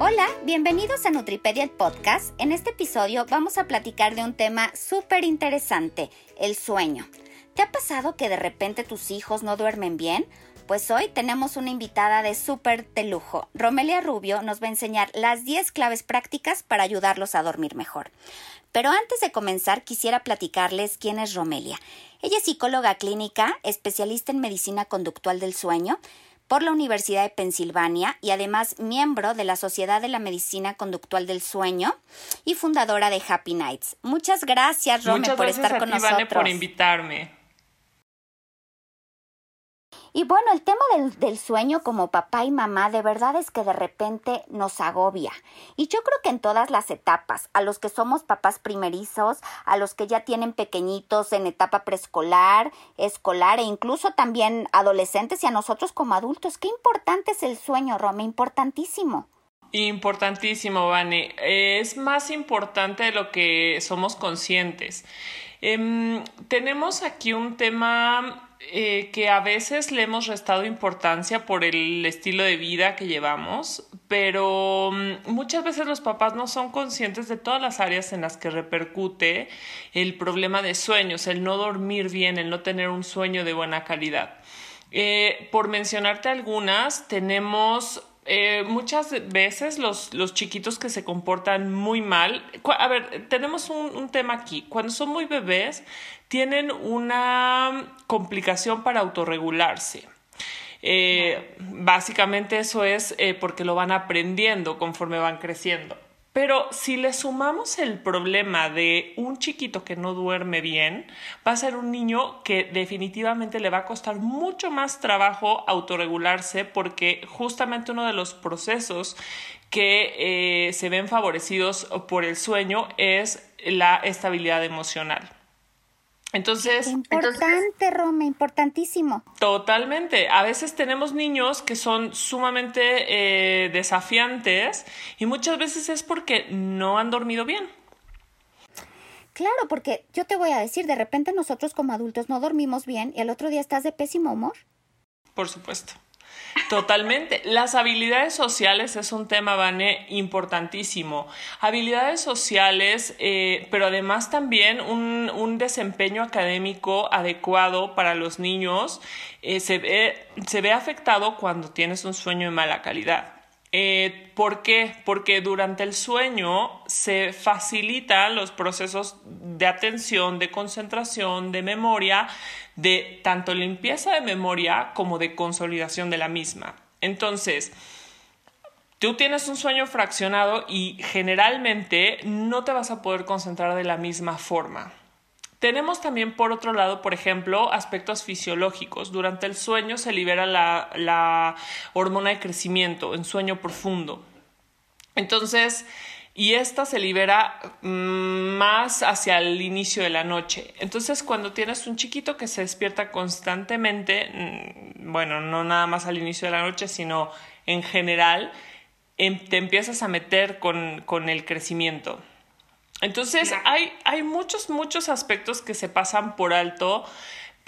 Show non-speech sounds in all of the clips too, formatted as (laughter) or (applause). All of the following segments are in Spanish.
Hola, bienvenidos a Nutripedia el podcast. En este episodio vamos a platicar de un tema súper interesante, el sueño. ¿Te ha pasado que de repente tus hijos no duermen bien? Pues hoy tenemos una invitada de súper de lujo. Romelia Rubio nos va a enseñar las 10 claves prácticas para ayudarlos a dormir mejor. Pero antes de comenzar, quisiera platicarles quién es Romelia. Ella es psicóloga clínica, especialista en medicina conductual del sueño, por la Universidad de Pensilvania y además miembro de la Sociedad de la Medicina Conductual del Sueño y fundadora de Happy Nights. Muchas gracias, Rome, por estar con nosotros. por invitarme. Y bueno, el tema del, sueño como papá y mamá de verdad es que de repente nos agobia. Y yo creo que en todas las etapas, a los que somos papás primerizos, a los que ya tienen pequeñitos en etapa preescolar, escolar e incluso también adolescentes y a nosotros como adultos, qué importante es el sueño, Rome, importantísimo. Importantísimo, Vane. Es más importante de lo que somos conscientes. Em, tenemos aquí un tema eh, que a veces le hemos restado importancia por el estilo de vida que llevamos, pero mm, muchas veces los papás no son conscientes de todas las áreas en las que repercute el problema de sueños, el no dormir bien, el no tener un sueño de buena calidad. Eh, por mencionarte algunas, tenemos eh, muchas veces los, los, chiquitos que se comportan muy mal, a ver, tenemos un, un, tema aquí, cuando son muy bebés tienen una complicación para autorregularse. Eh, básicamente eso es eh, porque lo van aprendiendo conforme van creciendo. Pero si le sumamos el problema de un chiquito que no duerme bien, va a ser un niño que definitivamente le va a costar mucho más trabajo autorregularse porque justamente uno de los procesos que eh, se ven favorecidos por el sueño es la estabilidad emocional. Entonces. Importante, Rome, importantísimo. Totalmente. A veces tenemos niños que son sumamente eh, desafiantes y muchas veces es porque no han dormido bien. Claro, porque yo te voy a decir, de repente nosotros como adultos no dormimos bien y el otro día estás de pésimo humor. Por supuesto. Totalmente. Las habilidades sociales es un tema, Vane, importantísimo. Habilidades sociales, eh, pero además también un, un, desempeño académico adecuado para los niños eh, se, ve, se ve afectado cuando tienes un sueño de mala calidad. Eh, ¿Por qué? Porque durante el sueño se facilitan los procesos de atención, de concentración, de memoria, de tanto limpieza de memoria como de consolidación de la misma. Entonces, tú tienes un sueño fraccionado y generalmente no te vas a poder concentrar de la misma forma. Tenemos también, por otro lado, por ejemplo, aspectos fisiológicos. Durante el sueño se libera la, hormona de crecimiento en sueño profundo. Entonces, y esta se libera mm, más hacia el inicio de la noche. Entonces, cuando tienes un chiquito que se despierta constantemente, mm, bueno, no nada más al inicio de la noche, sino en general, em, te empiezas a meter con, con el crecimiento. Entonces, hay, hay muchos, muchos aspectos que se pasan por alto,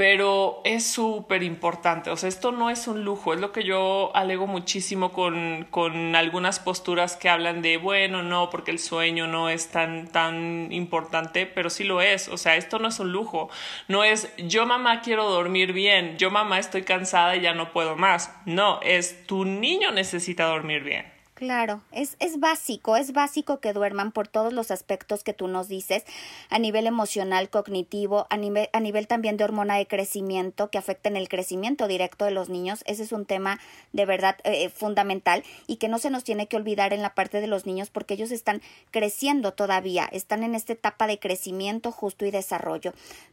pero es súper importante. O sea, esto no es un lujo, es lo que yo alego muchísimo con, con algunas posturas que hablan de, bueno, no, porque el sueño no es tan, tan importante, pero sí lo es. O sea, esto no es un lujo. No es, yo mamá quiero dormir bien, yo mamá estoy cansada y ya no puedo más. No, es tu niño necesita dormir bien. Claro, es, es básico, es básico que duerman por todos los aspectos que tú nos dices, a nivel emocional, cognitivo, a nivel, a nivel también de hormona de crecimiento que afecten el crecimiento directo de los niños. Ese es un tema de verdad eh, fundamental y que no se nos tiene que olvidar en la parte de los niños porque ellos están creciendo todavía, están en esta etapa de crecimiento justo y desarrollo.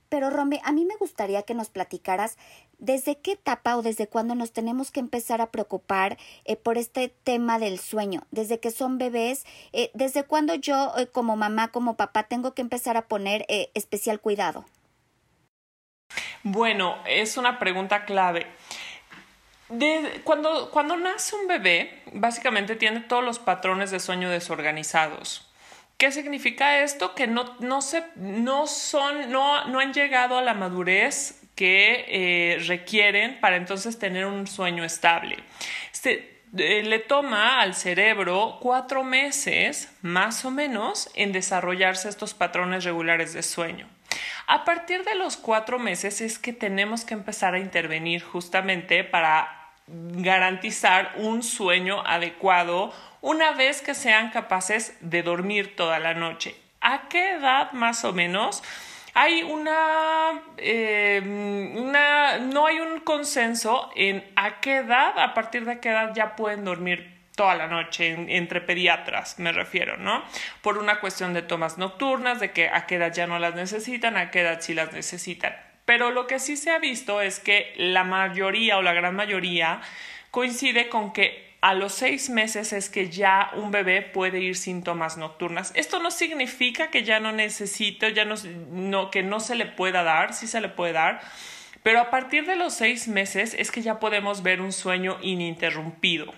Pero Rome, a mí me gustaría que nos platicaras desde qué etapa o desde cuándo nos tenemos que empezar a preocupar eh, por este tema del sueño, desde que son bebés, eh, desde cuándo yo eh, como mamá, como papá, tengo que empezar a poner especial cuidado. Bueno, es una pregunta clave. cuando, cuando nace un bebé, básicamente tiene todos los patrones de sueño desorganizados. ¿Qué significa esto? Que no, no, se, no, son, no, no han llegado a la madurez que eh, requieren para entonces tener un sueño estable. Eh, le toma al cerebro cuatro meses más o menos en desarrollarse estos patrones regulares de sueño. A partir de los cuatro meses es que tenemos que empezar a intervenir justamente para garantizar un sueño adecuado una vez que sean capaces de dormir toda la noche. ¿A qué edad más o menos? Hay una, eh, una, no hay un consenso en a qué edad, a partir de qué edad ya pueden dormir toda la noche entre pediatras, me refiero, ¿no? Por una cuestión de tomas nocturnas, de que a qué edad ya no las necesitan, a qué edad sí las necesitan. Pero lo que sí se ha visto es que la mayoría o la gran mayoría coincide con que a los seis meses es que ya un bebé puede ir síntomas nocturnas. Esto no significa que ya no necesito, ya no, que no se le pueda dar, sí se le puede dar, pero a partir de los seis meses es que ya podemos ver un sueño ininterrumpido.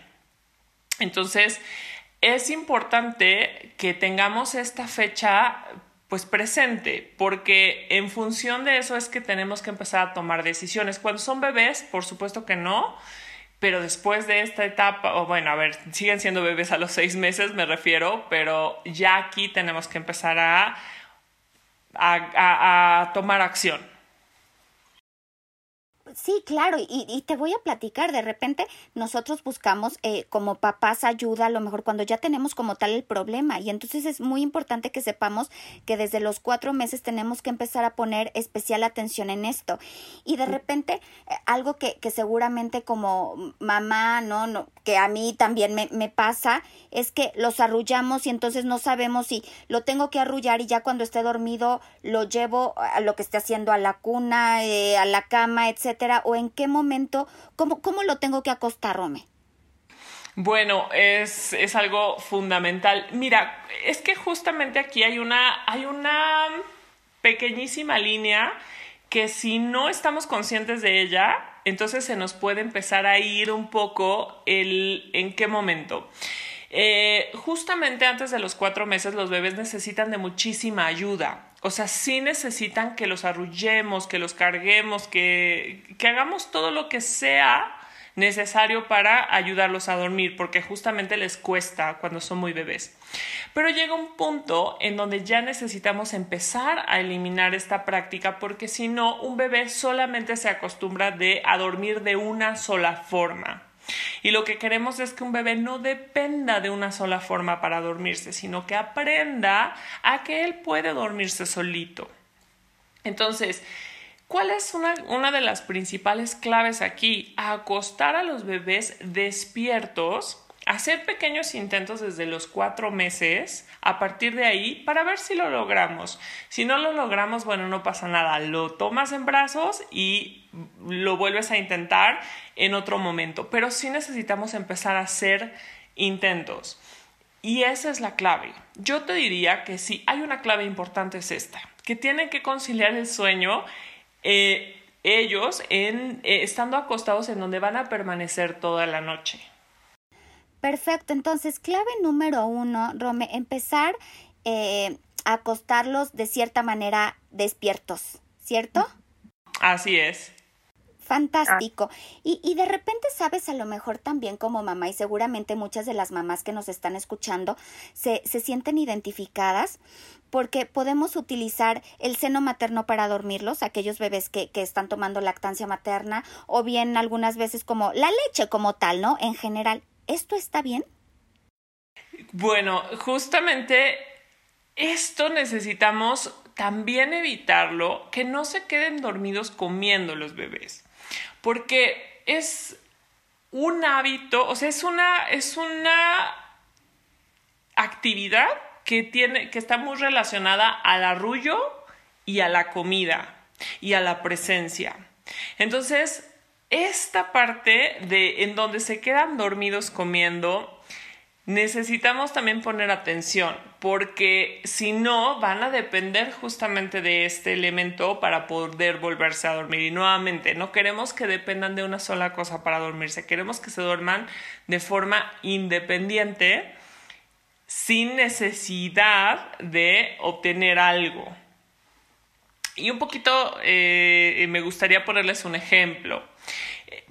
Entonces, es importante que tengamos esta fecha pues presente, porque en función de eso es que tenemos que empezar a tomar decisiones. Cuando son bebés, por supuesto que no, pero después de esta etapa, o bueno, a ver, siguen siendo bebés a los seis meses, me refiero, pero ya aquí tenemos que empezar a, a tomar acción. Sí, claro, y, y, te voy a platicar, de repente nosotros buscamos eh, como papás ayuda, a lo mejor cuando ya tenemos como tal el problema, y entonces es muy importante que sepamos que desde los cuatro meses tenemos que empezar a poner especial atención en esto. Y de repente, eh, algo que, que seguramente como mamá, ¿no? no que a mí también me, me pasa, es que los arrullamos y entonces no sabemos si lo tengo que arrullar y ya cuando esté dormido lo llevo a lo que esté haciendo a la cuna, eh, a la cama, etcétera o en qué momento, cómo, cómo lo tengo que acostar, Rome? Bueno, es, es, algo fundamental. Mira, es que justamente aquí hay una, hay una pequeñísima línea que si no estamos conscientes de ella, entonces se nos puede empezar a ir un poco el en qué momento. Eh, justamente antes de los cuatro meses los bebés necesitan de muchísima ayuda. O sea, sí necesitan que los arrullemos, que los carguemos, que, que hagamos todo lo que sea necesario para ayudarlos a dormir, porque justamente les cuesta cuando son muy bebés. Pero llega un punto en donde ya necesitamos empezar a eliminar esta práctica, porque si no, un bebé solamente se acostumbra de, a dormir de una sola forma. Y lo que queremos es que un bebé no dependa de una sola forma para dormirse, sino que aprenda a que él puede dormirse solito. Entonces, ¿cuál es una, de las principales claves aquí? Acostar a los bebés despiertos hacer pequeños intentos desde los cuatro meses a partir de ahí para ver si lo logramos. Si no lo logramos, bueno, no pasa nada. Lo tomas en brazos y lo vuelves a intentar en otro momento. Pero sí necesitamos empezar a hacer intentos. Y esa es la clave. Yo te diría que si hay una clave importante es esta, que tienen que conciliar el sueño eh, ellos eh, estando acostados en donde van a permanecer toda la noche. Perfecto, entonces clave número uno, Rome, empezar eh, a acostarlos de cierta manera despiertos, ¿cierto? Así es. Fantástico. Y, y de repente sabes a lo mejor también como mamá y seguramente muchas de las mamás que nos están escuchando se, se sienten identificadas porque podemos utilizar el seno materno para dormirlos, aquellos bebés que, que están tomando lactancia materna o bien algunas veces como la leche como tal, ¿no? En general, ¿Esto está bien? Bueno, justamente esto necesitamos también evitarlo, que no se queden dormidos comiendo los bebés, porque es un hábito, o sea, es una, es una actividad que, tiene, que está muy relacionada al arrullo y a la comida y a la presencia. Entonces, esta parte de en donde se quedan dormidos comiendo, necesitamos también poner atención, porque si no, van a depender justamente de este elemento para poder volverse a dormir. Y nuevamente, no queremos que dependan de una sola cosa para dormirse, queremos que se duerman de forma independiente, sin necesidad de obtener algo. Y un poquito eh, me gustaría ponerles un ejemplo.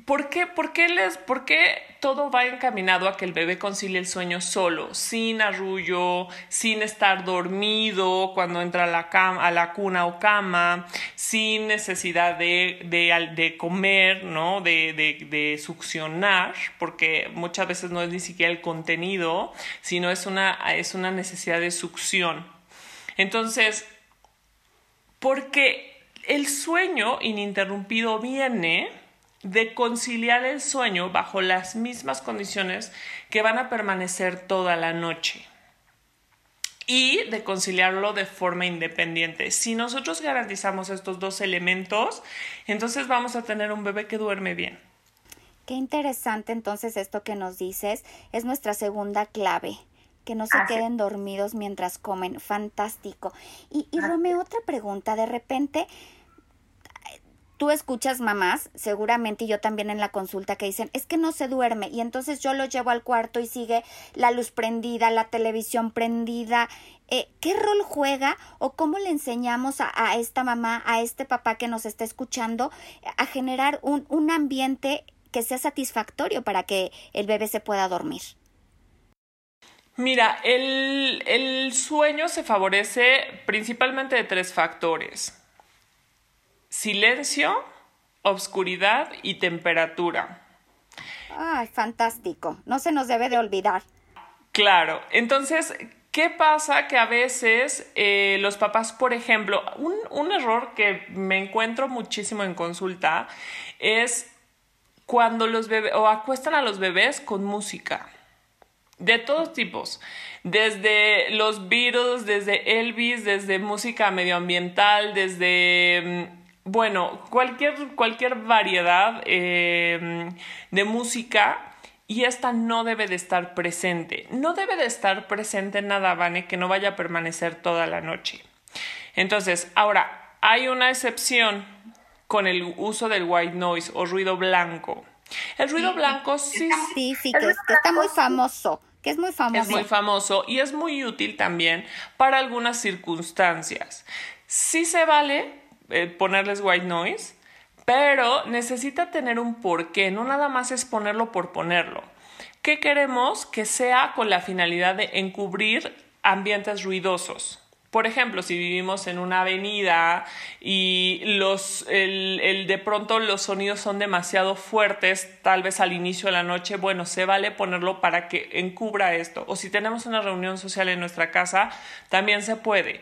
¿Por qué, por, qué les, ¿Por qué todo va encaminado a que el bebé concilie el sueño solo, sin arrullo, sin estar dormido cuando entra a la, cama, a la cuna o cama, sin necesidad de, de, de comer, ¿no? De, de, succionar, porque muchas veces no es ni siquiera el contenido, sino es una, es una necesidad de succión. Entonces, porque el sueño ininterrumpido viene de conciliar el sueño bajo las mismas condiciones que van a permanecer toda la noche y de conciliarlo de forma independiente. Si nosotros garantizamos estos dos elementos, entonces vamos a tener un bebé que duerme bien. Qué interesante entonces esto que nos dices, es nuestra segunda clave que no se queden dormidos mientras comen. Fantástico. Y, y Romeo, otra pregunta. De repente, tú escuchas mamás, seguramente y yo también en la consulta, que dicen, es que no se duerme y entonces yo lo llevo al cuarto y sigue la luz prendida, la televisión prendida. Eh, ¿Qué rol juega o cómo le enseñamos a, a, esta mamá, a este papá que nos está escuchando, a generar un, un ambiente que sea satisfactorio para que el bebé se pueda dormir? Mira, el, el sueño se favorece principalmente de tres factores silencio, obscuridad y temperatura. Ay, fantástico. No se nos debe de olvidar. Claro. Entonces, ¿qué pasa? Que a veces eh, los papás, por ejemplo, un, un error que me encuentro muchísimo en consulta es cuando los bebés o acuestan a los bebés con música de todos tipos, desde los Beatles, desde Elvis, desde música medioambiental, desde mm, bueno, cualquier, cualquier variedad eh, de música y esta no debe de estar presente. No debe de estar presente nada, Vane, que no vaya a permanecer toda la noche. Entonces, ahora, hay una excepción con el uso del white noise o ruido blanco. El ruido blanco sí... Sí, sí, que, que está muy famoso que es muy famoso. Es muy famoso y es muy útil también para algunas circunstancias. Sí se vale eh, ponerles white noise, pero necesita tener un porqué, no nada más es ponerlo por ponerlo. ¿Qué queremos? Que sea con la finalidad de encubrir ambientes ruidosos. Por ejemplo, si vivimos en una avenida y los, el, de pronto los sonidos son demasiado fuertes, tal vez al inicio de la noche, bueno, se vale ponerlo para que encubra esto. O si tenemos una reunión social en nuestra casa, también se puede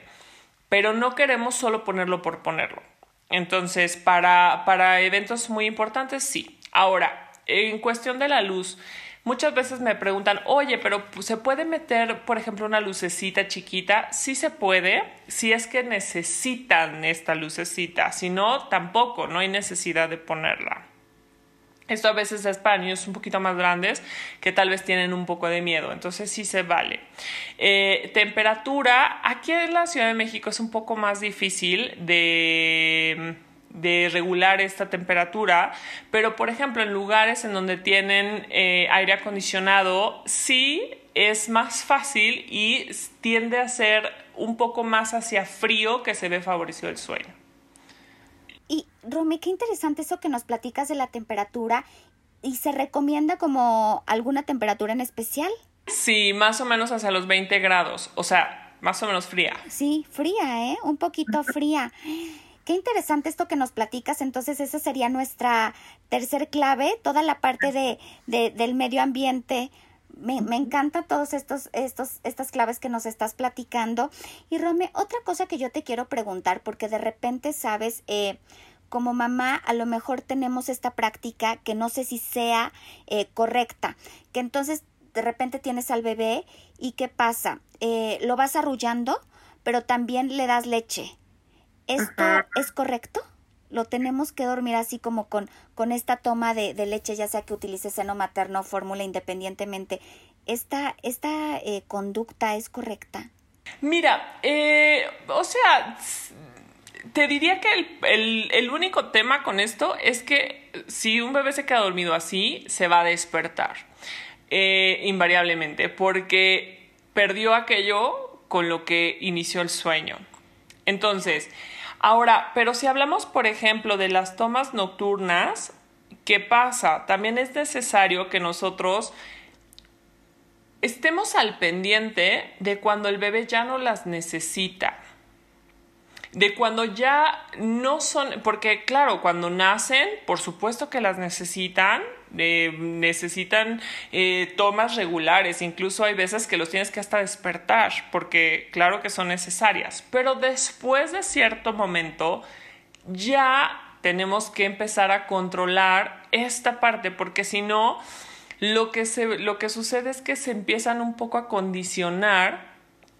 pero no queremos solo ponerlo por ponerlo. Entonces, para, para eventos muy importantes, sí. Ahora, en cuestión de la luz, muchas veces me preguntan, oye, pero ¿se puede meter, por ejemplo, una lucecita chiquita? Sí se puede, si es que necesitan esta lucecita, si no, tampoco, no hay necesidad de ponerla. Esto a veces es para niños un poquito más grandes que tal vez tienen un poco de miedo, entonces sí se vale. Eh, temperatura, aquí en la Ciudad de México es un poco más difícil de, regular esta temperatura, pero por ejemplo en lugares en donde tienen eh, aire acondicionado sí es más fácil y tiende a ser un poco más hacia frío que se ve favorecido el sueño. Y Romy, qué interesante eso que nos platicas de la temperatura. ¿Y se recomienda como alguna temperatura en especial? Sí, más o menos hacia los 20 grados, o sea, más o menos fría. Sí, fría, ¿eh? Un poquito fría. Qué interesante esto que nos platicas. Entonces, esa sería nuestra tercer clave, toda la parte de, de del medio ambiente me, me encantan todos estos, estos, estas claves que nos estás platicando. Y Rome, otra cosa que yo te quiero preguntar, porque de repente sabes, eh, como mamá a lo mejor tenemos esta práctica que no sé si sea eh, correcta, que entonces de repente tienes al bebé y ¿qué pasa? Eh, lo vas arrullando, pero también le das leche. ¿Esto es correcto? Lo tenemos que dormir así como con, con esta toma de, de leche, ya sea que utilice seno materno o fórmula independientemente. ¿Esta, esta eh, conducta es correcta? Mira, eh, o sea, te diría que el, el, el, único tema con esto es que si un bebé se queda dormido así, se va a despertar eh, invariablemente, porque perdió aquello con lo que inició el sueño. Entonces, Ahora, pero si hablamos, por ejemplo, de las tomas nocturnas, ¿qué pasa? También es necesario que nosotros estemos al pendiente de cuando el bebé ya no las necesita de cuando ya no son, porque claro, cuando nacen, por supuesto que las necesitan, eh, necesitan eh, tomas regulares, incluso hay veces que los tienes que hasta despertar, porque claro que son necesarias, pero después de cierto momento ya tenemos que empezar a controlar esta parte, porque si no, lo que, se, lo que sucede es que se empiezan un poco a condicionar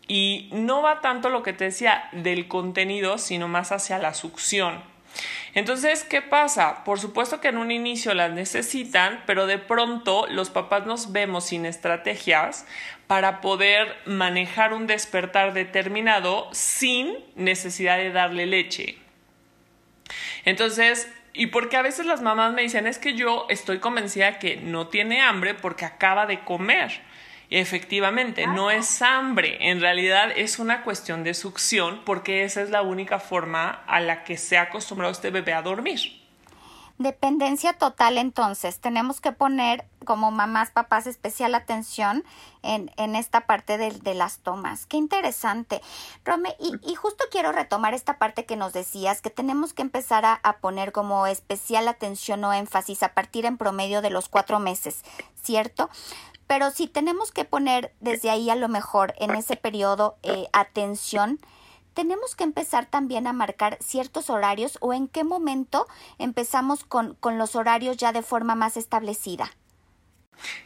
y no va tanto lo que te decía del contenido, sino más hacia la succión. Entonces, ¿qué pasa? Por supuesto que en un inicio las necesitan, pero de pronto los papás nos vemos sin estrategias para poder manejar un despertar determinado sin necesidad de darle leche. Entonces, y porque a veces las mamás me dicen, es que yo estoy convencida que no tiene hambre porque acaba de comer. Efectivamente, no es hambre, en realidad es una cuestión de succión porque esa es la única forma a la que se ha acostumbrado este bebé a dormir. Dependencia total, entonces, tenemos que poner como mamás, papás especial atención en, en esta parte de, de, las tomas. Qué interesante. Rome, y, y, justo quiero retomar esta parte que nos decías, que tenemos que empezar a, a poner como especial atención o énfasis a partir en promedio de los cuatro meses, ¿cierto? Pero si tenemos que poner desde ahí a lo mejor en ese periodo eh, atención, tenemos que empezar también a marcar ciertos horarios o en qué momento empezamos con, con los horarios ya de forma más establecida.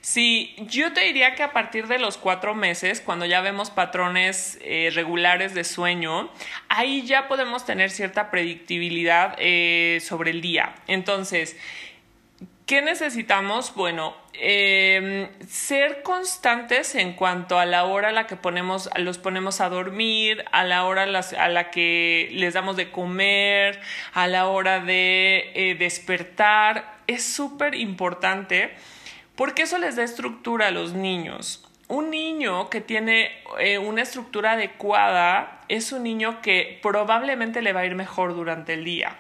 Sí, yo te diría que a partir de los cuatro meses, cuando ya vemos patrones eh, regulares de sueño, ahí ya podemos tener cierta predictibilidad eh, sobre el día. Entonces, ¿Qué necesitamos? Bueno, em, ser constantes en cuanto a la hora a la que ponemos, los ponemos a dormir, a la hora a la que les damos de comer, a la hora de eh, despertar. Es súper importante porque eso les da estructura a los niños. Un niño que tiene eh, una estructura adecuada es un niño que probablemente le va a ir mejor durante el día.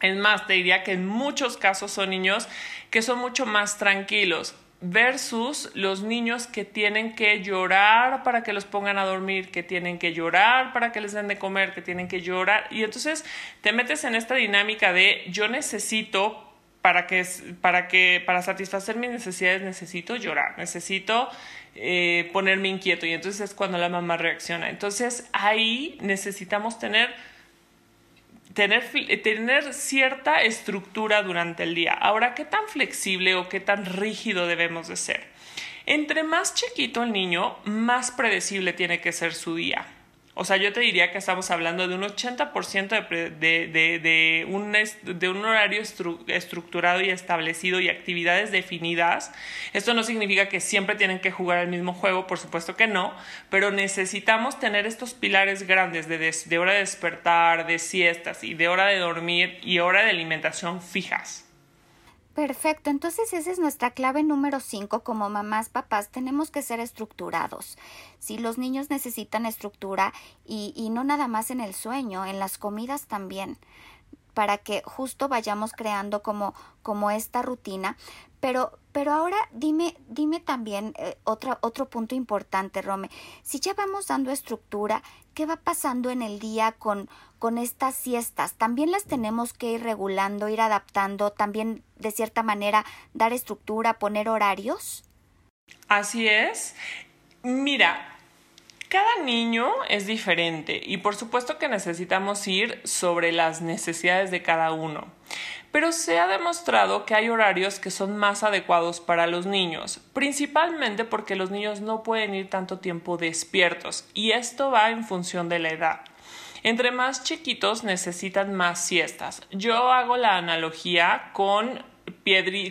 Es más, te diría que en muchos casos son niños que son mucho más tranquilos versus los niños que tienen que llorar para que los pongan a dormir, que tienen que llorar para que les den de comer, que tienen que llorar. Y entonces te metes en esta dinámica de yo necesito para que, para que, para satisfacer mis necesidades necesito llorar, necesito eh, ponerme inquieto y entonces es cuando la mamá reacciona. Entonces ahí necesitamos tener tener, tener cierta estructura durante el día. Ahora, ¿qué tan flexible o qué tan rígido debemos de ser? Entre más chiquito el niño, más predecible tiene que ser su día. O sea, yo te diría que estamos hablando de un 80% de, de, de, un, de un horario estructurado y establecido y actividades definidas. Esto no significa que siempre tienen que jugar el mismo juego, por supuesto que no, pero necesitamos tener estos pilares grandes de, de hora de despertar, de siestas y de hora de dormir y hora de alimentación fijas. Perfecto, entonces esa es nuestra clave número 5 como mamás, papás, tenemos que ser estructurados. Si los niños necesitan estructura y, y no nada más en el sueño, en las comidas también para que justo vayamos creando como, como esta rutina. Pero, pero ahora dime, dime también eh, otro, otro punto importante, Rome. Si ya vamos dando estructura, ¿qué va pasando en el día con, con estas siestas? ¿También las tenemos que ir regulando, ir adaptando, también de cierta manera dar estructura, poner horarios? Así es. Mira, cada niño es diferente y por supuesto que necesitamos ir sobre las necesidades de cada uno. Pero se ha demostrado que hay horarios que son más adecuados para los niños, principalmente porque los niños no pueden ir tanto tiempo despiertos y esto va en función de la edad. Entre más chiquitos necesitan más siestas. Yo hago la analogía con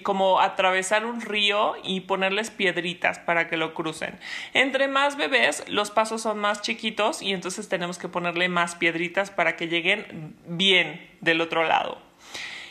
como atravesar un río y ponerles piedritas para que lo crucen. Entre más bebés, los pasos son más chiquitos y entonces tenemos que ponerle más piedritas para que lleguen bien del otro lado.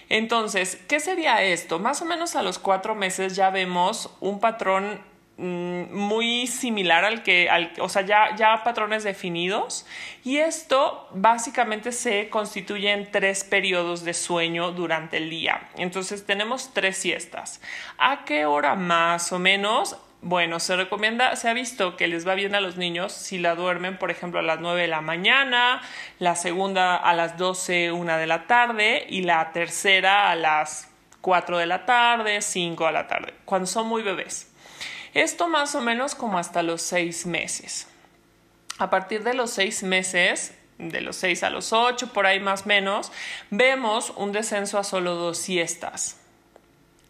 Entonces, ¿qué sería esto? Más o menos a los cuatro meses ya vemos un patrón muy similar al que, al, o sea, ya, ya patrones definidos. Y esto básicamente se constituye en tres periodos de sueño durante el día. Entonces tenemos tres siestas. ¿A qué hora más o menos? Bueno, se recomienda, se ha visto que les va bien a los niños si la duermen, por ejemplo, a las 9 de la mañana, la segunda a las 12, una de la tarde y la tercera a las 4 de la tarde, 5 de la tarde, cuando son muy bebés. Esto más o menos como hasta los 6 meses. A partir de los 6 meses, de los 6 a los 8, por ahí más o menos, vemos un descenso a solo dos siestas.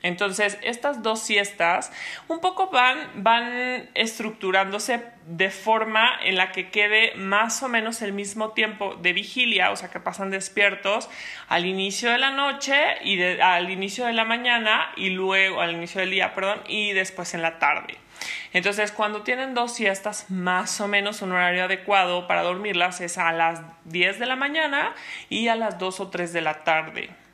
Entonces, estas dos siestas un poco van, van estructurándose de forma en la que quede más o menos el mismo tiempo de vigilia, o sea, que pasan despiertos al inicio de la noche y al inicio de la mañana y luego al inicio del día, perdón, y después en la tarde. Entonces, cuando tienen dos siestas, más o menos un horario adecuado para dormirlas es a las 10 de la mañana y a las 2 o 3 de la tarde.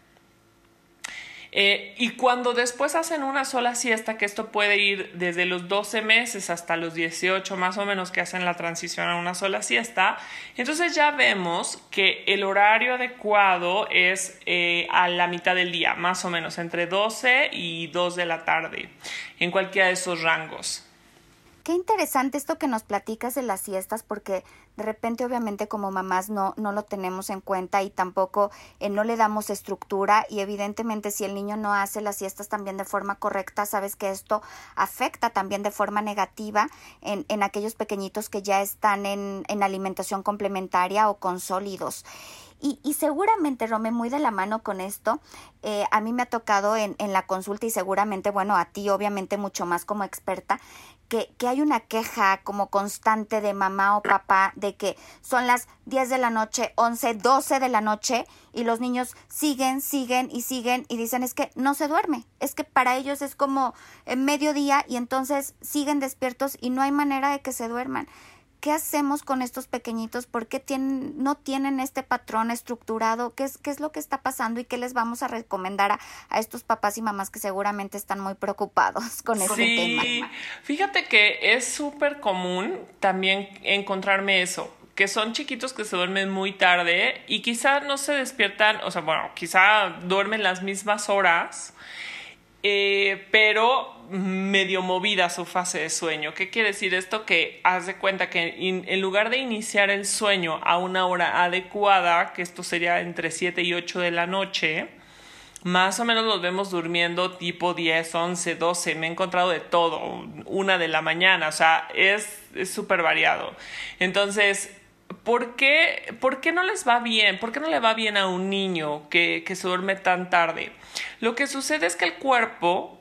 Eh, y cuando después hacen una sola siesta, que esto puede ir desde los 12 meses hasta los 18 más o menos que hacen la transición a una sola siesta, entonces ya vemos que el horario adecuado es eh, a la mitad del día, más o menos entre 12 y 2 de la tarde, en cualquiera de esos rangos. Qué interesante esto que nos platicas de las siestas, porque de repente obviamente como mamás no, no lo tenemos en cuenta y tampoco eh, no le damos estructura y evidentemente si el niño no hace las siestas también de forma correcta, sabes que esto afecta también de forma negativa en, en aquellos pequeñitos que ya están en, en alimentación complementaria o con sólidos. Y, y, seguramente, Rome, muy de la mano con esto, eh, a mí me ha tocado en, en, la consulta y seguramente, bueno, a ti obviamente mucho más como experta, que, hay una queja como constante de mamá o papá de que son las 10 de la noche, 11, 12 de la noche y los niños siguen, siguen y siguen y dicen es que no se duerme, es que para ellos es como mediodía y entonces siguen despiertos y no hay manera de que se duerman. ¿Qué hacemos con estos pequeñitos? ¿Por qué tienen, no tienen este patrón estructurado? ¿Qué es, ¿Qué es lo que está pasando y qué les vamos a recomendar a, estos papás y mamás que seguramente están muy preocupados con ese tema? Sí, fíjate que es súper común también encontrarme eso que son chiquitos que se duermen muy tarde y quizá no se despiertan, o sea, bueno, quizá duermen las mismas horas, eh, pero medio movida su fase de sueño. ¿Qué quiere decir esto? Que haz de cuenta que en lugar de iniciar el sueño a una hora adecuada, que esto sería entre 7 y 8 de la noche, más o menos los vemos durmiendo tipo 10, 11, 12. Me he encontrado de todo, una de la mañana, o sea, es súper variado. Entonces, ¿por qué, ¿por qué no les va bien? ¿Por qué no le va bien a un niño que, que se duerme tan tarde? Lo que sucede es que el cuerpo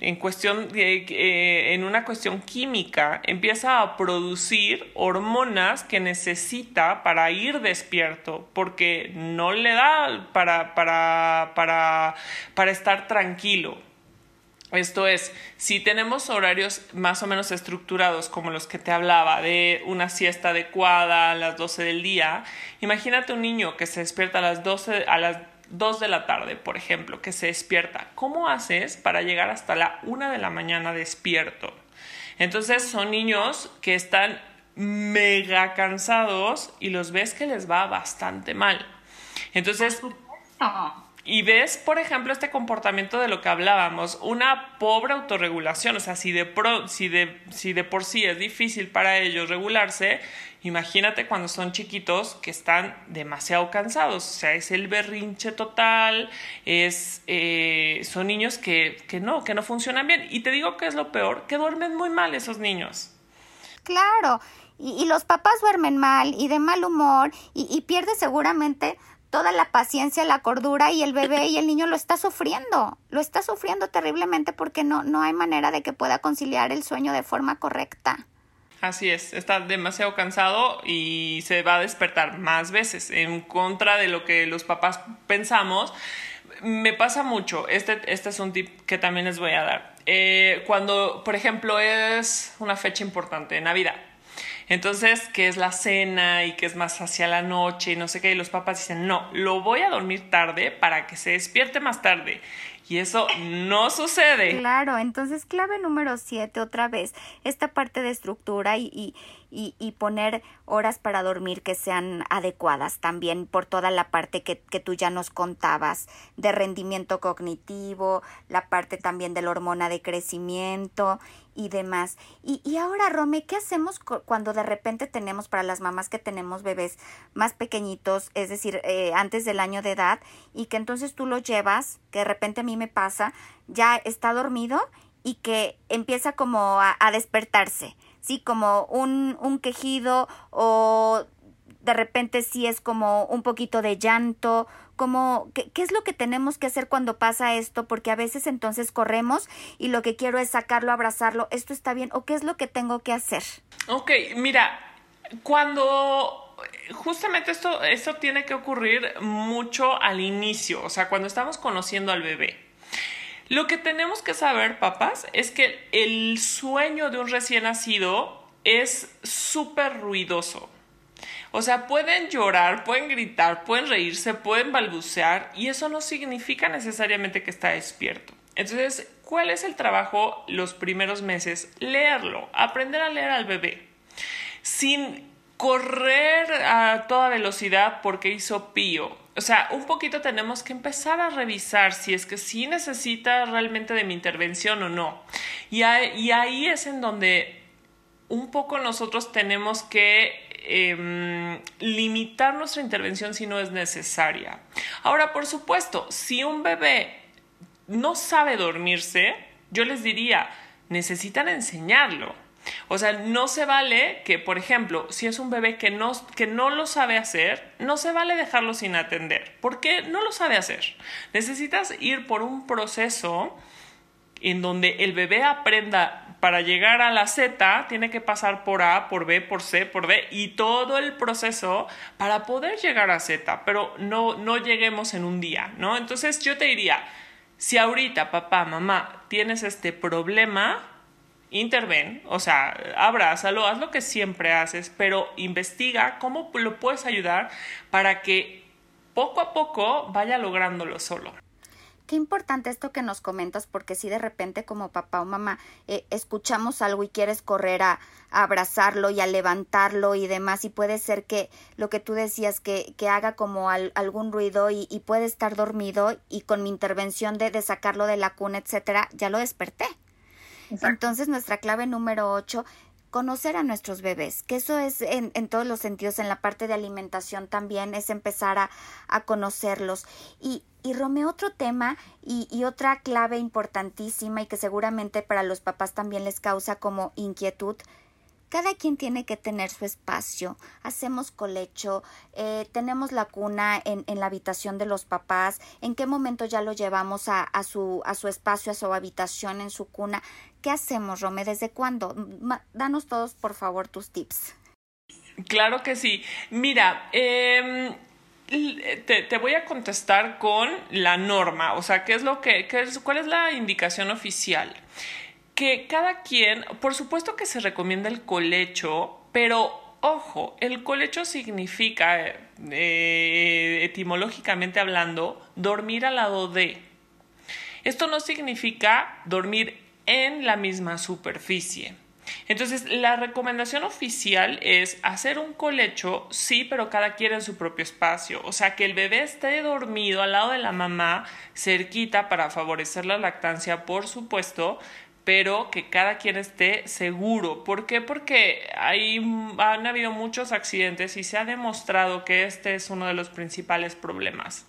en cuestión eh, en una cuestión química empieza a producir hormonas que necesita para ir despierto porque no le da para, para, para, para estar tranquilo. Esto es, si tenemos horarios más o menos estructurados como los que te hablaba, de una siesta adecuada a las 12 del día, imagínate un niño que se despierta a las 12, a las 2 de la tarde, por ejemplo, que se despierta. ¿Cómo haces para llegar hasta la 1 de la mañana despierto? Entonces son niños que están mega cansados y los ves que les va bastante mal. Entonces, y ves, por ejemplo, este comportamiento de lo que hablábamos, una pobre autorregulación, o sea, si de, si de, si de por sí es difícil para ellos regularse, imagínate cuando son chiquitos que están demasiado cansados, o sea, es el berrinche total, es, eh, son niños que, que no, que no funcionan bien. Y te digo que es lo peor, que duermen muy mal esos niños. Claro, y, los papás duermen mal y de mal humor y, y pierde seguramente toda la paciencia, la cordura y el bebé y el niño lo está sufriendo, lo está sufriendo terriblemente porque no, no hay manera de que pueda conciliar el sueño de forma correcta. Así es, está demasiado cansado y se va a despertar más veces en contra de lo que los papás pensamos. Me pasa mucho, este, este es un tip que también les voy a dar. Eh, cuando, por ejemplo, es una fecha importante, Navidad, entonces, ¿qué es la cena y que es más hacia la noche y no sé qué? Y los papás dicen, no, lo voy a dormir tarde para que se despierte más tarde. Y eso no sucede. Claro, entonces clave número siete, otra vez, esta parte de estructura y, y, y, poner horas para dormir que sean adecuadas también por toda la parte que, que tú ya nos contabas de rendimiento cognitivo, la parte también de la hormona de crecimiento y demás. Y, y ahora, Rome, ¿qué hacemos cuando de repente tenemos para las mamás que tenemos bebés más pequeñitos, es decir, eh, antes del año de edad, y que entonces tú lo llevas, que de repente a mí me pasa, ya está dormido y que empieza como a despertarse? Sí, como un, un quejido o de repente sí es como un poquito de llanto, como ¿qué, ¿qué, es lo que tenemos que hacer cuando pasa esto, porque a veces entonces corremos y lo que quiero es sacarlo, abrazarlo, esto está bien, o qué es lo que tengo que hacer. Ok, mira, cuando justamente esto, esto tiene que ocurrir mucho al inicio, o sea, cuando estamos conociendo al bebé. Lo que tenemos que saber, papás, es que el sueño de un recién nacido es súper ruidoso. O sea, pueden llorar, pueden gritar, pueden reírse, pueden balbucear y eso no significa necesariamente que está despierto. Entonces, ¿cuál es el trabajo los primeros meses? Leerlo, aprender a leer al bebé. Sin correr a toda velocidad porque hizo pío o sea, un poquito tenemos que empezar a revisar si es que sí necesita realmente de mi intervención o no. Y, ahí es en donde un poco nosotros tenemos que em, limitar nuestra intervención si no es necesaria. Ahora, por supuesto, si un bebé no sabe dormirse, yo les diría, necesitan enseñarlo. O sea, no se vale que, por ejemplo, si es un bebé que no, que no lo sabe hacer, no se vale dejarlo sin atender, porque no lo sabe hacer. Necesitas ir por un proceso en donde el bebé aprenda para llegar a la Z, tiene que pasar por A, por B, por C, por D y todo el proceso para poder llegar a Z, pero no, no lleguemos en un día, ¿no? Entonces yo te diría, si ahorita papá, mamá, tienes este problema, interven, o sea, abrázalo, haz lo que siempre haces, pero investiga cómo lo puedes ayudar para que poco a poco vaya lográndolo solo. Qué importante esto que nos comentas, porque si de repente como papá o mamá eh, escuchamos algo y quieres correr a, abrazarlo y a levantarlo y demás, y puede ser que lo que tú decías, que, que haga como algún ruido y, y, puede estar dormido y con mi intervención de, de sacarlo de la cuna, etcétera, ya lo desperté. Entonces, nuestra clave número ocho conocer a nuestros bebés, que eso es en, en, todos los sentidos, en la parte de alimentación también, es empezar a, a conocerlos. Y, y Romeo, otro tema y, y, otra clave importantísima y que seguramente para los papás también les causa como inquietud, cada quien tiene que tener su espacio. Hacemos colecho, eh, tenemos la cuna en, en, la habitación de los papás, en qué momento ya lo llevamos a, a, su, a su espacio, a su habitación, en su cuna. ¿Qué hacemos, Rome? ¿Desde cuándo? Danos todos, por favor, tus tips. Claro que sí. Mira, eh, te, te, voy a contestar con la norma, o sea, ¿qué es lo que, qué cuál es la indicación oficial? Que cada quien, por supuesto que se recomienda el colecho, pero ojo, el colecho significa, eh, etimológicamente hablando, dormir al lado de. Esto no significa dormir en la misma superficie. Entonces, la recomendación oficial es hacer un colecho, sí, pero cada quien en su propio espacio. O sea, que el bebé esté dormido al lado de la mamá, cerquita, para favorecer la lactancia, por supuesto, pero que cada quien esté seguro. ¿Por qué? Porque hay, han habido muchos accidentes y se ha demostrado que este es uno de los principales problemas.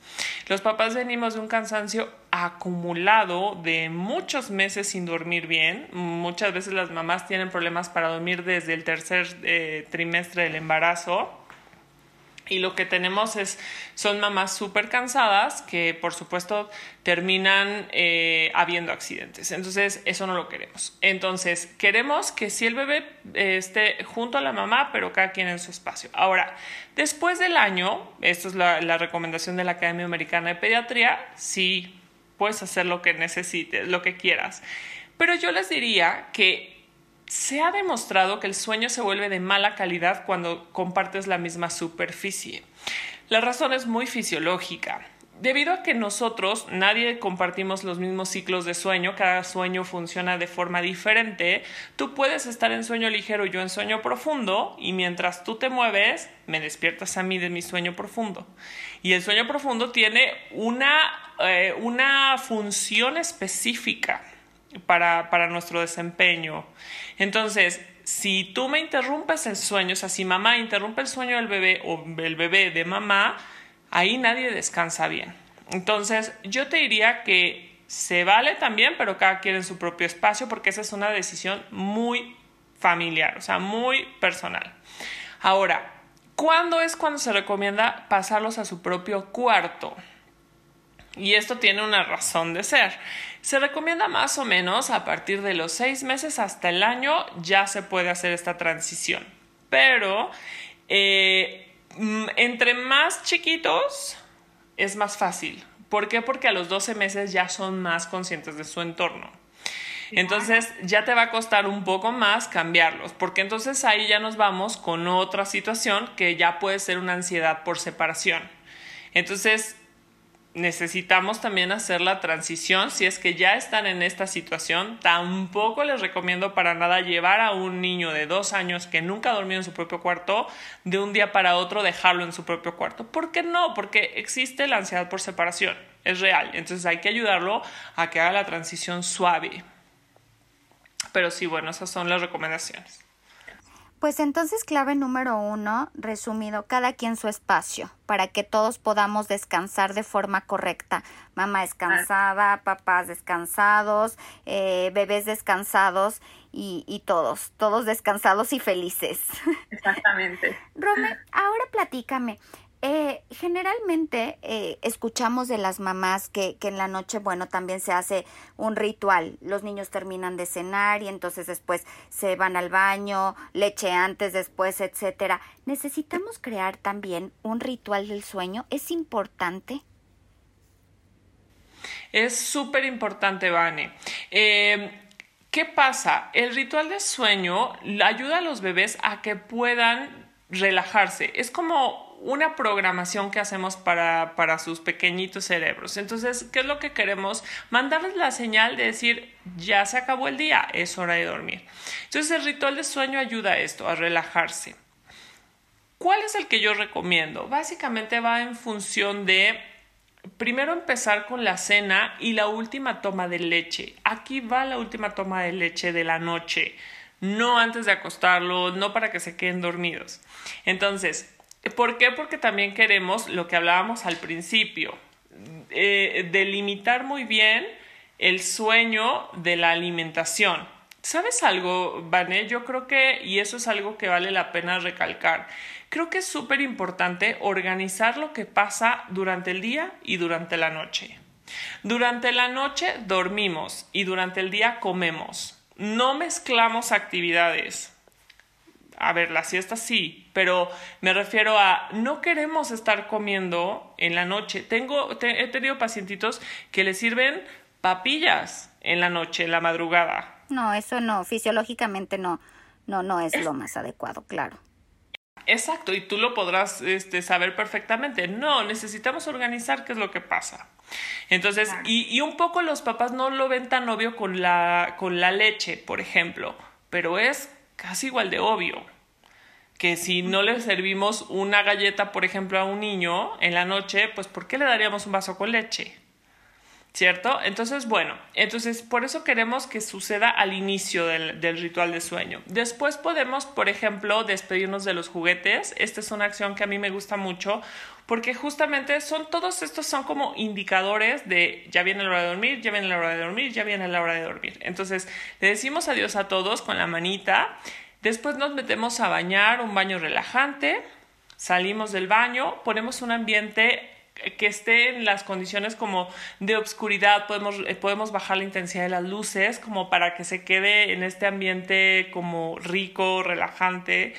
Los papás venimos de un cansancio acumulado de muchos meses sin dormir bien. Muchas veces las mamás tienen problemas para dormir desde el tercer eh, trimestre del embarazo y lo que tenemos es, son mamás súper cansadas que por supuesto terminan eh, habiendo accidentes. Entonces, eso no lo queremos. Entonces, queremos que si el bebé eh, esté junto a la mamá, pero cada quien en su espacio. Ahora, después del año, esto es la recomendación de la Academia Americana de Pediatría, sí puedes hacer lo que necesites, lo que quieras. Pero yo les diría que se ha demostrado que el sueño se vuelve de mala calidad cuando compartes la misma superficie. La razón es muy fisiológica. debido a que nosotros nadie compartimos los mismos ciclos de sueño, cada sueño funciona de forma diferente, tú puedes estar en sueño ligero, yo en sueño profundo, y mientras tú te mueves, me despiertas a mí de mi sueño profundo. Y el sueño profundo tiene una, eh, una función específica para, para nuestro desempeño. Entonces, si tú me interrumpes el sueño, o sea, si mamá interrumpe el sueño del bebé o el bebé de mamá, ahí nadie descansa bien. Entonces, yo te diría que se vale también, pero cada quien en su propio espacio, porque esa es una decisión muy familiar, o sea, muy personal. Ahora, ¿cuándo es cuando se recomienda pasarlos a su propio cuarto? Y esto tiene una razón de ser. Se recomienda más o menos a partir de los seis meses hasta el año ya se puede hacer esta transición. Pero eh, mm, entre más chiquitos es más fácil. ¿Por qué? Porque a los 12 meses ya son más conscientes de su entorno. Entonces ya te va a costar un poco más cambiarlos, porque entonces ahí ya nos vamos con otra situación que ya puede ser una ansiedad por separación. Entonces necesitamos también hacer la transición. Si es que ya están en esta situación, tampoco les recomiendo para nada llevar a un niño de dos años que nunca ha dormido en su propio cuarto, de un día para otro dejarlo en su propio cuarto. ¿Por qué no? Porque existe la ansiedad por separación. Es real. Entonces hay que ayudarlo a que haga la transición suave. Pero sí, bueno, esas son las recomendaciones. Pues entonces clave número uno, resumido, cada quien su espacio, para que todos podamos descansar de forma correcta. Mamá descansada, papás descansados, eh, bebés descansados y, y, todos, todos descansados y felices. Exactamente. (laughs) Rome, ahora platícame, eh, generalmente eh, escuchamos de las mamás que, en la noche, bueno, también se hace un ritual. Los niños terminan de cenar y entonces después se van al baño, leche antes, después, etcétera. Necesitamos crear también un ritual del sueño. ¿Es importante? Es súper importante, Vane. Eh, ¿Qué pasa? El ritual del sueño ayuda a los bebés a que puedan relajarse. Es como una programación que hacemos para, para sus pequeñitos cerebros. Entonces, ¿qué es lo que queremos? Mandarles la señal de decir, ya se acabó el día, es hora de dormir. Entonces, el ritual de sueño ayuda a esto, a relajarse. ¿Cuál es el que yo recomiendo? Básicamente va en función de primero empezar con la cena y la última toma de leche. Aquí va la última toma de leche de la noche, no antes de acostarlo, no para que se queden dormidos. Entonces, ¿Por qué? Porque también queremos lo que hablábamos al principio, eh, delimitar muy bien el sueño de la alimentación. ¿Sabes algo, Vané? Yo creo que, y eso es algo que vale la pena recalcar, creo que es súper importante organizar lo que pasa durante el día y durante la noche. Durante la noche dormimos y durante el día comemos. No mezclamos actividades a ver, la siesta sí, pero me refiero a no queremos estar comiendo en la noche. Tengo, he tenido pacientitos que le sirven papillas en la noche, en la madrugada. No, eso no, fisiológicamente no, no, no es, lo más adecuado, claro. Exacto, y tú lo podrás este, saber perfectamente. No, necesitamos organizar qué es lo que pasa. Entonces, y, y un poco los papás no lo ven tan obvio con la, con la leche, por ejemplo, pero es casi igual de obvio que si no le servimos una galleta, por ejemplo, a un niño en la noche, pues ¿por qué le daríamos un vaso con leche? ¿Cierto? Entonces, bueno, entonces por eso queremos que suceda al inicio del, del, ritual de sueño. Después podemos, por ejemplo, despedirnos de los juguetes. Esta es una acción que a mí me gusta mucho porque justamente son todos estos son como indicadores de ya viene la hora de dormir, ya viene la hora de dormir, ya viene la hora de dormir. Entonces, le decimos adiós a todos con la manita Después nos metemos a bañar, un baño relajante, salimos del baño, ponemos un ambiente que esté en las condiciones como de obscuridad, podemos, eh, podemos bajar la intensidad de las luces como para que se quede en este ambiente como rico, relajante.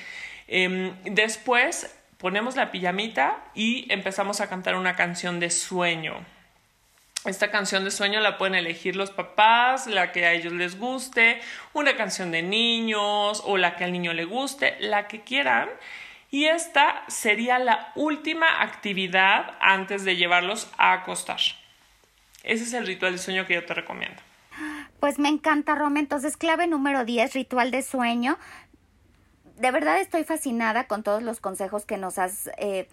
Em, después ponemos la pijamita y empezamos a cantar una canción de sueño. Esta canción de sueño la pueden elegir los papás, la que a ellos les guste, una canción de niños o la que al niño le guste, la que quieran. Y esta sería la última actividad antes de llevarlos a acostar. Ese es el ritual de sueño que yo te recomiendo. Pues me encanta, Roma. Entonces, clave número 10, ritual de sueño. De verdad estoy fascinada con todos los consejos que nos has eh,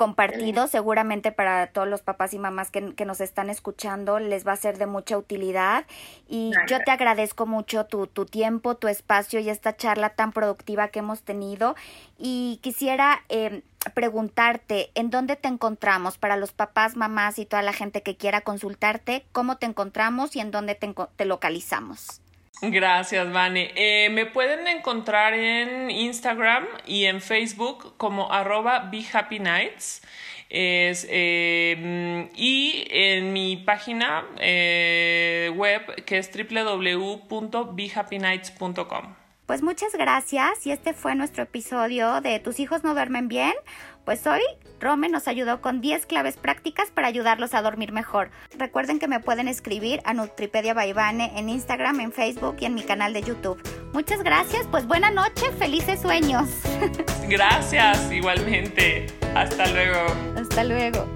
compartido. Seguramente para todos los papás y mamás que, nos están escuchando les va a ser de mucha utilidad. Y yo te agradezco mucho tu, tu tiempo, tu espacio y esta charla tan productiva que hemos tenido. Y quisiera eh, preguntarte en dónde te encontramos para los papás, mamás y toda la gente que quiera consultarte, cómo te encontramos y en dónde te, te localizamos. Gracias, Vane. Eh, me pueden encontrar en Instagram y en Facebook como arroba BeHappyNights. Es, eh, y en mi página eh, web que es www.behappynights.com. Pues muchas gracias y este fue nuestro episodio de Tus hijos no duermen bien. Pues hoy Rome nos ayudó con 10 claves prácticas para ayudarlos a dormir mejor. Recuerden que me pueden escribir a Nutripedia Baibane en Instagram, en Facebook y en mi canal de YouTube. Muchas gracias, pues buena noche, felices sueños. (laughs) Gracias, igualmente. Hasta luego. Hasta luego.